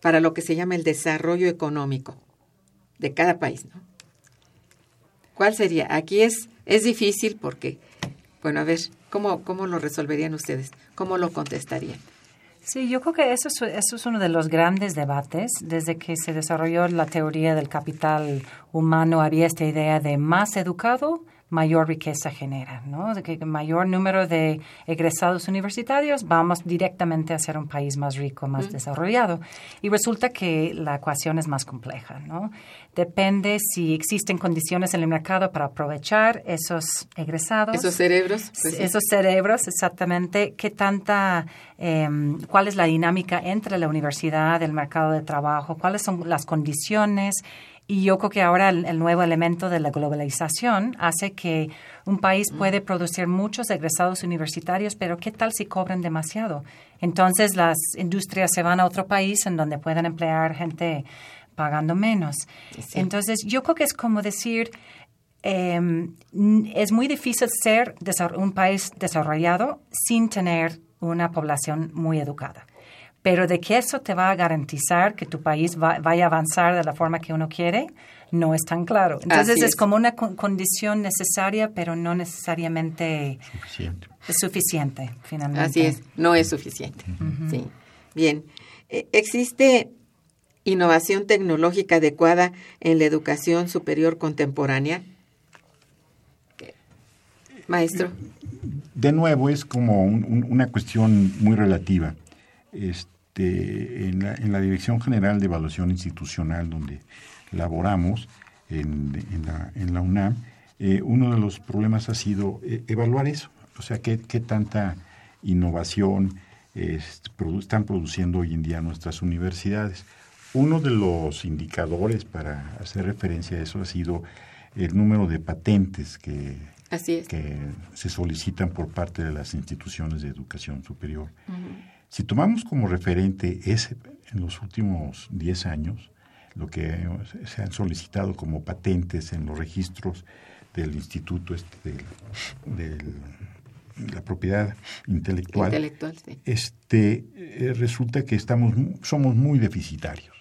para lo que se llama el desarrollo económico de cada país, ¿no? ¿Cuál sería? Aquí es, es difícil porque, bueno, a ver, ¿cómo, ¿cómo lo resolverían ustedes? ¿Cómo lo contestarían? Sí, yo creo que eso es, eso es uno de los grandes debates. Desde que se desarrolló la teoría del capital humano había esta idea de más educado, mayor riqueza genera, ¿no? De que mayor número de egresados universitarios vamos directamente a ser un país más rico, más desarrollado. Y resulta que la ecuación es más compleja, ¿no? Depende si existen condiciones en el mercado para aprovechar esos egresados. Esos cerebros. pues. Esos cerebros, exactamente. ¿Qué tanta, eh, cuál es la dinámica entre la universidad, el mercado de trabajo? ¿Cuáles son las condiciones? Y yo creo que ahora el, el nuevo elemento de la globalización hace que un país puede producir muchos egresados universitarios, pero ¿qué tal si cobran demasiado? Entonces las industrias se van a otro país en donde puedan emplear gente pagando menos. Entonces yo creo que es como decir, eh, es muy difícil ser un país desarrollado sin tener una población muy educada. Pero de que eso te va a garantizar que tu país va, vaya a avanzar de la forma que uno quiere, no es tan claro. Entonces es. es. como una con condición necesaria, pero no necesariamente Suficiente. suficiente, finalmente. Así es, no es suficiente. Sí. Bien. Eh, ¿Existe innovación tecnológica adecuada en la educación superior contemporánea? Maestro. De nuevo, es como un- un- una cuestión muy relativa. Este, en, la, Dirección General de Evaluación Institucional, donde laboramos en, la, UNAM, eh, uno de los problemas ha sido eh, evaluar eso. O sea, qué, tanta innovación es- produ- están produciendo hoy en día nuestras universidades. Uno de los indicadores para hacer referencia a eso ha sido el número de patentes que Así es. que se solicitan por parte de las instituciones de educación superior. Si tomamos como referente ese, en los últimos 10 años, lo que se han solicitado como patentes en los registros del Instituto este, de la Propiedad Intelectual, Intelectual, sí. este, eh, resulta que estamos, somos muy deficitarios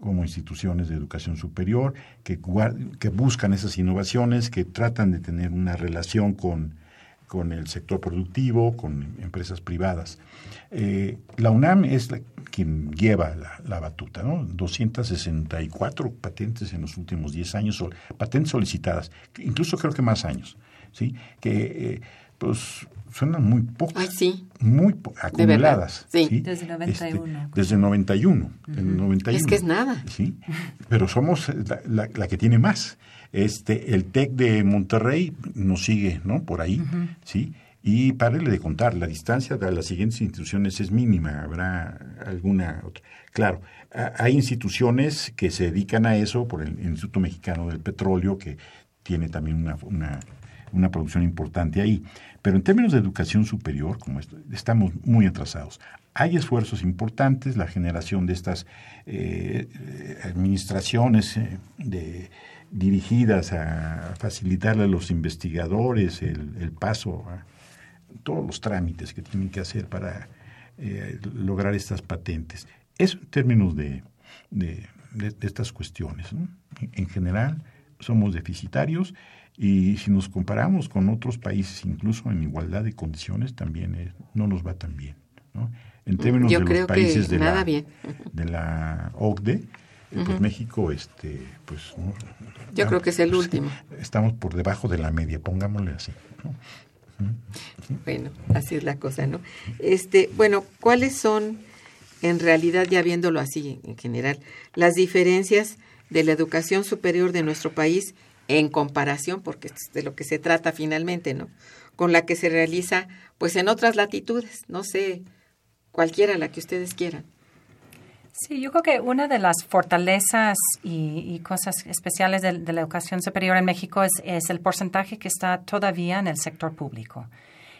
como instituciones de educación superior, que, buscan esas innovaciones, que tratan de tener una relación con, con el sector productivo, con empresas privadas. Eh, la UNAM es quien lleva la, batuta, ¿no? 264 patentes en los últimos 10 años, patentes solicitadas, incluso creo que más años, ¿sí? Que, eh, pues, suenan muy pocas Ay, sí. muy po- acumuladas. sí. Desde 91, creo. desde 91. el 91. Es que es nada. Sí, pero somos la, la- la que tiene más. Este, el TEC de Monterrey nos sigue, ¿no? Por ahí, ¿sí? Y párele de contar, la distancia de las siguientes instituciones es mínima, habrá alguna otra. Claro, a- hay instituciones que se dedican a eso, por el Instituto Mexicano del Petróleo, que tiene también una, una, una producción importante ahí. Pero en términos de educación superior, como esto, estamos muy atrasados. Hay esfuerzos importantes, la generación de estas eh, administraciones eh, dirigidas a facilitarle a los investigadores el, paso a todos los trámites que tienen que hacer para eh, lograr estas patentes. Eso en términos de, estas cuestiones. en general, somos deficitarios y si nos comparamos con otros países, incluso en igualdad de condiciones, también eh, no nos va tan bien. ¿no? En términos Yo de creo los que países de, nada la, bien. de la OCDE, eh, pues México, este, pues, no- Yo creo que es el último. Estamos por debajo de la media, pongámosle así. ¿no? Bueno, así es la cosa, ¿no? Este, bueno, ¿cuáles son, en realidad, ya viéndolo así en general, las diferencias de la educación superior de nuestro país en comparación, porque es de lo que se trata finalmente, ¿no? Con la que se realiza, pues, en otras latitudes, no sé, cualquiera la que ustedes quieran. Sí, yo creo que una de las fortalezas y, y cosas especiales de, de la educación superior en México es, es el porcentaje que está todavía en el sector público.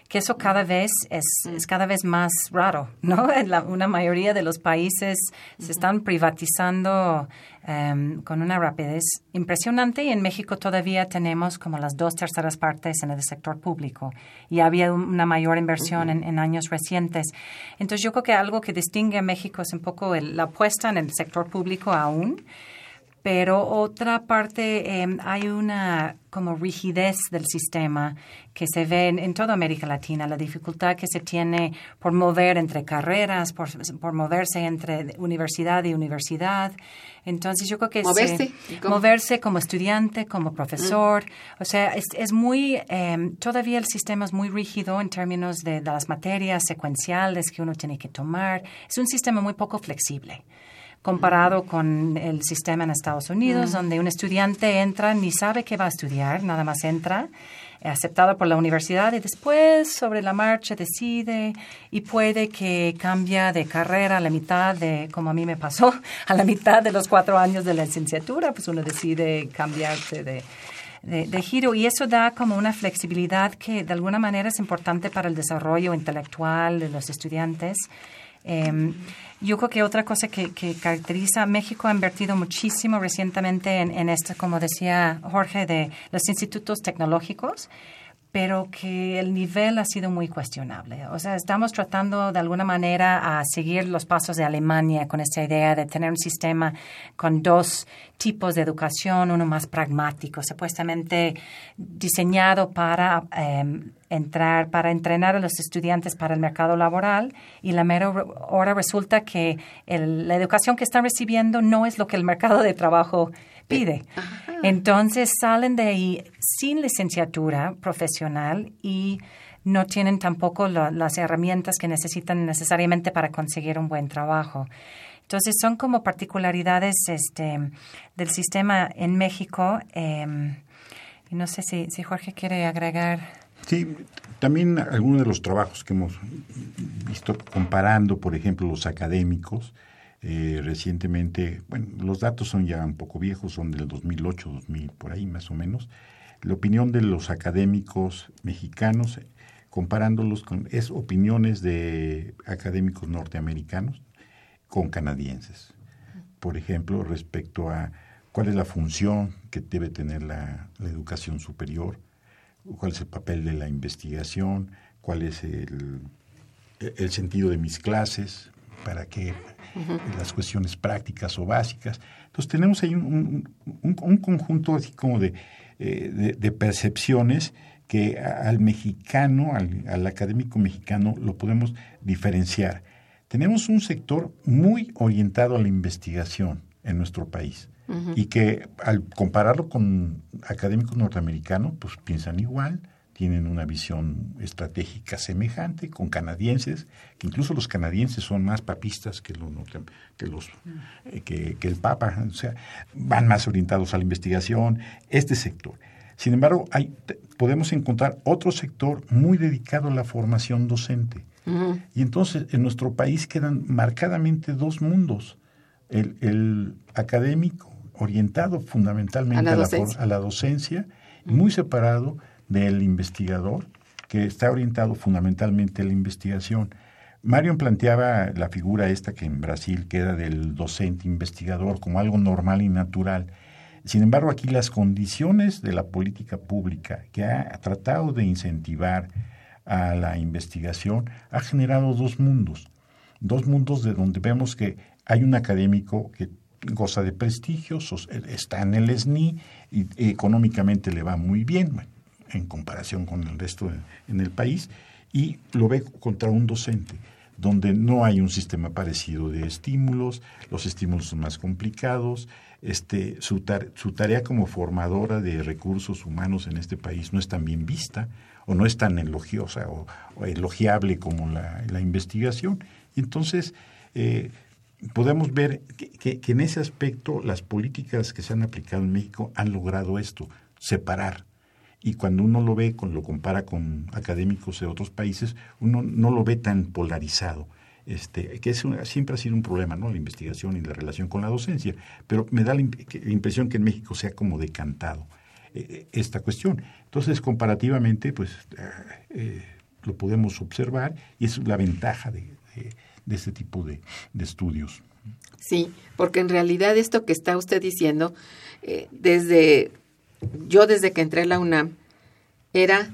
Que eso cada vez es, es cada vez más raro, ¿no? En la- una mayoría de los países se están privatizando em, con una rapidez impresionante y en México todavía tenemos como las dos terceras partes en el sector público y había un- una mayor inversión en, en años recientes. Entonces yo creo que algo que distingue a México es un poco el- la apuesta en el sector público aún, pero otra parte em, hay una como rigidez del sistema que se ve en, toda América Latina, la dificultad que se tiene por mover entre carreras, por, moverse entre universidad y universidad. Entonces yo creo que moverse, moverse como estudiante, como profesor, mm. o sea, es, muy, em, todavía el sistema es muy rígido en términos de las materias secuenciales que uno tiene que tomar. Es un sistema muy poco flexible comparado con el sistema en Estados Unidos, donde un estudiante entra, ni sabe qué va a estudiar, nada más entra, aceptado por la universidad y después sobre la marcha decide y puede que cambia de carrera a la mitad de, como a mí me pasó, a la mitad de los cuatro años de la licenciatura, pues uno decide cambiarse de, de, giro y eso da como una flexibilidad que de alguna manera es importante para el desarrollo intelectual de los estudiantes. Em, yo creo que otra cosa que, caracteriza, México ha invertido muchísimo recientemente en, en esto, como decía Jorge, de los institutos tecnológicos pero que el nivel ha sido muy cuestionable. O sea, estamos tratando de alguna manera a seguir los pasos de Alemania con esta idea de tener un sistema con dos tipos de educación, uno más pragmático, supuestamente diseñado para em, entrar, para entrenar a los estudiantes para el mercado laboral y la mera hora resulta que la educación que están recibiendo no es lo que el mercado de trabajo pide. Entonces salen de ahí sin licenciatura profesional y no tienen tampoco las herramientas que necesitan necesariamente para conseguir un buen trabajo. Entonces son como particularidades este, del sistema en México. Em, y no sé si, si Jorge quiere agregar. Sí, también algunos de los trabajos que hemos visto comparando, por ejemplo, los académicos, eh, recientemente, bueno, los datos son ya un poco viejos, son del 2008, 2000, por ahí más o menos. La opinión de los académicos mexicanos, comparándolos con, es opiniones de académicos norteamericanos con canadienses. Por ejemplo, respecto a cuál es la función que debe tener la, educación superior, cuál es el papel de la investigación, cuál es el, el sentido de mis clases, para qué las cuestiones prácticas o básicas. Entonces tenemos ahí un, conjunto así como de, eh, de, percepciones que al mexicano, al, académico mexicano, lo podemos diferenciar. Tenemos un sector muy orientado a la investigación en nuestro país y que al compararlo con académicos norteamericanos, pues piensan igual, tienen una visión estratégica semejante con canadienses, que incluso los canadienses son más papistas que, los, que, los, eh, que, el Papa, o sea, van más orientados a la investigación, este sector. Sin embargo, hay, podemos encontrar otro sector muy dedicado a la formación docente. Y entonces en nuestro país quedan marcadamente dos mundos. El, académico, orientado fundamentalmente a la, a la docencia, muy separado del investigador, que está orientado fundamentalmente a la investigación. Marion planteaba la figura esta que en Brasil queda del docente investigador como algo normal y natural. Sin embargo, aquí las condiciones de la política pública que ha tratado de incentivar a la investigación ha generado dos mundos. Dos mundos de donde vemos que hay un académico que goza de prestigio, está en el SNI y económicamente le va muy bien en comparación con el resto en el país y lo ve contra un docente donde no hay un sistema parecido de estímulos, los estímulos son más complicados, este, su, su, tarea como formadora de recursos humanos en este país no es tan bien vista o no es tan elogiosa o, elogiable como la, investigación. Y entonces eh, podemos ver que en ese aspecto las políticas que se han aplicado en México han logrado esto, separar y cuando uno lo ve, lo compara con académicos de otros países, uno no lo ve tan polarizado. Este, que es siempre ha sido un problema, ¿no? La investigación y la relación con la docencia, pero me da la, impresión que en México se ha como decantado eh, eh, esta cuestión. Entonces, comparativamente, pues eh, lo podemos observar y es la ventaja de, este tipo de, estudios. Sí, porque en realidad esto que está usted diciendo, desde yo desde que entré a la UNAM, era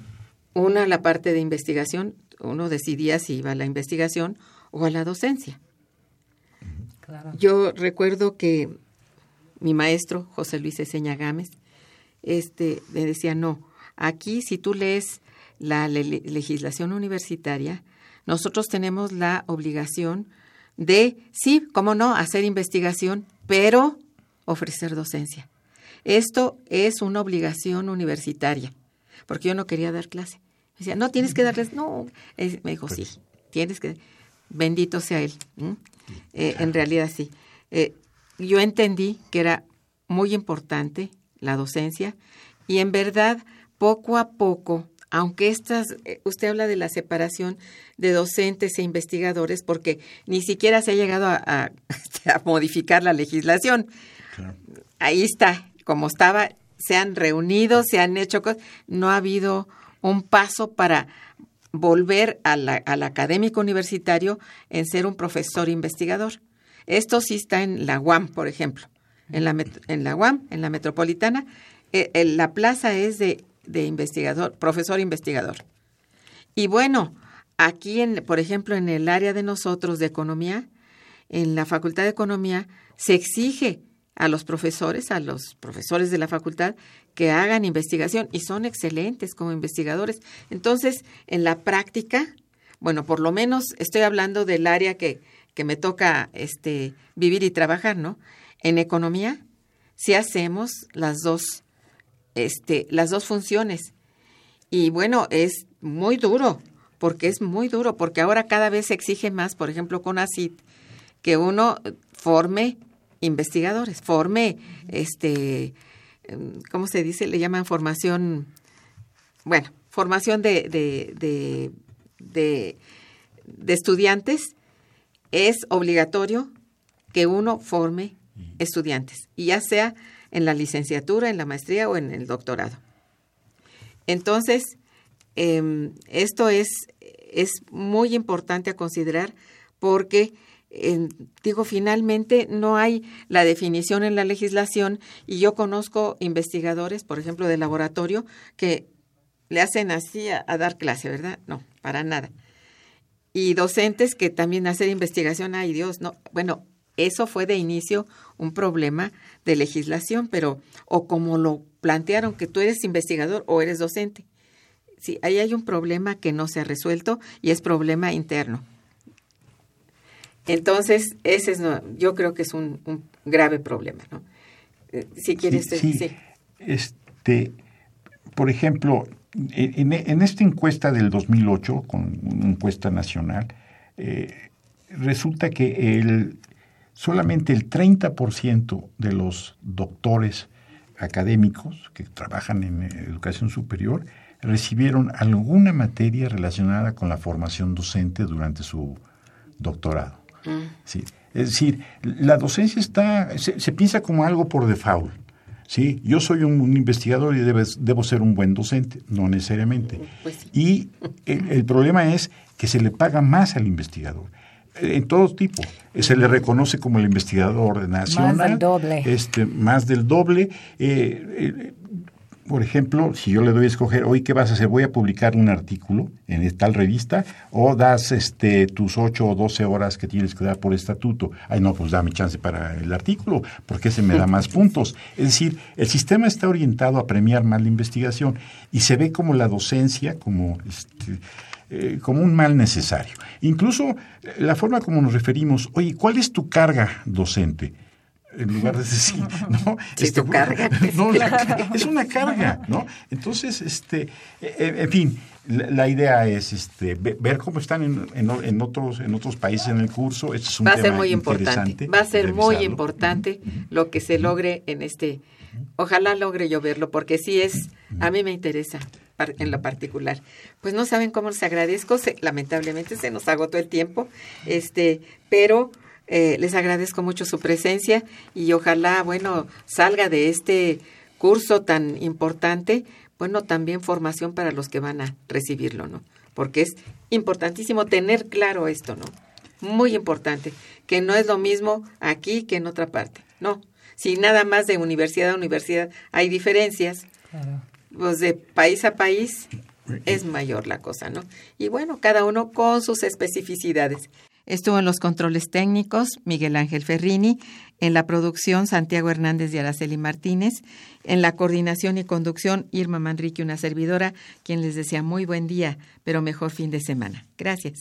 una la parte de investigación, uno decidía si iba a la investigación o a la docencia. Yo recuerdo que mi maestro, José Luis Eseña Gámez, este, me decía, no, aquí si tú lees la legislación universitaria, nosotros tenemos la obligación de, sí, cómo no, hacer investigación, pero ofrecer docencia. Esto es una obligación universitaria, porque yo no quería dar clase. Me decía, no, tienes que darles, no. me dijo, sí, tienes que, bendito sea él. Eh, en realidad sí. Eh, yo entendí que era muy importante la docencia y en verdad, poco a poco, aunque estas, eh, usted habla de la separación de docentes e investigadores, porque ni siquiera se ha llegado a, modificar la legislación. Ahí está, como estaba, se han reunido, se han hecho cosas, no ha habido un paso para volver al académico universitario en ser un profesor investigador. Esto sí está en la UAM, por ejemplo. En la, en la UAM, en la metropolitana, eh, la plaza es de, de investigador, profesor investigador. Y bueno, aquí, en, por ejemplo, en el área de nosotros de economía, en la Facultad de Economía, se exige a los profesores, a los profesores de la facultad, que hagan investigación y son excelentes como investigadores. Entonces, en la práctica, bueno, por lo menos estoy hablando del área que, que me toca este, vivir y trabajar, ¿no? En economía, si hacemos las dos, este, las dos funciones. Y bueno, es muy duro, porque es muy duro, porque ahora cada vez se exige más, por ejemplo, con ACID, que uno forme investigadores, forme, este, ¿cómo se dice? Le llaman formación, bueno, formación de, de, de, de, de estudiantes es obligatorio que uno forme estudiantes, y ya sea en la licenciatura, en la maestría o en el doctorado. Entonces, em, esto es, es muy importante a considerar porque, digo, finalmente no hay la definición en la legislación y yo conozco investigadores, por ejemplo, de laboratorio, que le hacen así a dar clase, ¿verdad? No, para nada y docentes que también hacen investigación, ay Dios, no, bueno, eso fue de inicio un problema de legislación, pero o como lo plantearon que tú eres investigador o eres docente. Sí, ahí hay un problema que no se ha resuelto y es problema interno. Entonces, ese es, yo creo que es un, grave problema, ¿no? Eh, si quieres, sí, sí. Este, por ejemplo, en, esta encuesta del 2008, con una encuesta nacional, eh, resulta que el, solamente el 30% de los doctores académicos que trabajan en educación superior recibieron alguna materia relacionada con la formación docente durante su doctorado. Mm. Sí. Es decir, la docencia está, se, se, piensa como algo por default. Sí, yo soy un, investigador y debo ser un buen docente, no necesariamente. Pues y el, problema es que se le paga más al investigador en todo tipo. Se le reconoce como el investigador nacional. Más del doble. Este, más del doble. Eh, eh, por ejemplo, si yo le doy a escoger, hoy qué vas a hacer, voy a publicar un artículo en tal revista o das este tus ocho o doce horas que tienes que dar por estatuto. Ay, no, pues dame chance para el artículo, porque ese me da más puntos. Es decir, el sistema está orientado a premiar más la investigación y se ve como la docencia, como este, eh, como un mal necesario. Incluso la forma como nos referimos, oye, ¿cuál es tu carga docente? En lugar de decir, ¿no? Este, carga. es una carga, ¿no? Entonces, este, e, e, en fin, la, idea es este, ver cómo están en, en, otros, en otros países en el curso. es Va a ser muy importante. Va a ser muy importante lo que se logre en este. Ojalá logre yo verlo, porque sí es, a mí me interesa en lo particular. Pues no saben cómo les agradezco, lamentablemente se nos agotó el tiempo, este, pero eh, les agradezco mucho su presencia y ojalá, bueno, salga de este curso tan importante, bueno, también formación para los que van a recibirlo, ¿no? Porque es importantísimo tener claro esto, ¿no? Muy importante, que no es lo mismo aquí que en otra parte, no. Si nada más de universidad a universidad hay diferencias, pues de país a país es mayor la cosa, ¿no? Y bueno, cada uno con sus especificidades. Estuvo en los controles técnicos Miguel Ángel Ferrini, en la producción Santiago Hernández y Araceli Martínez, en la coordinación y conducción Irma Manrique, una servidora, quien les desea muy buen día, pero mejor fin de semana. Gracias.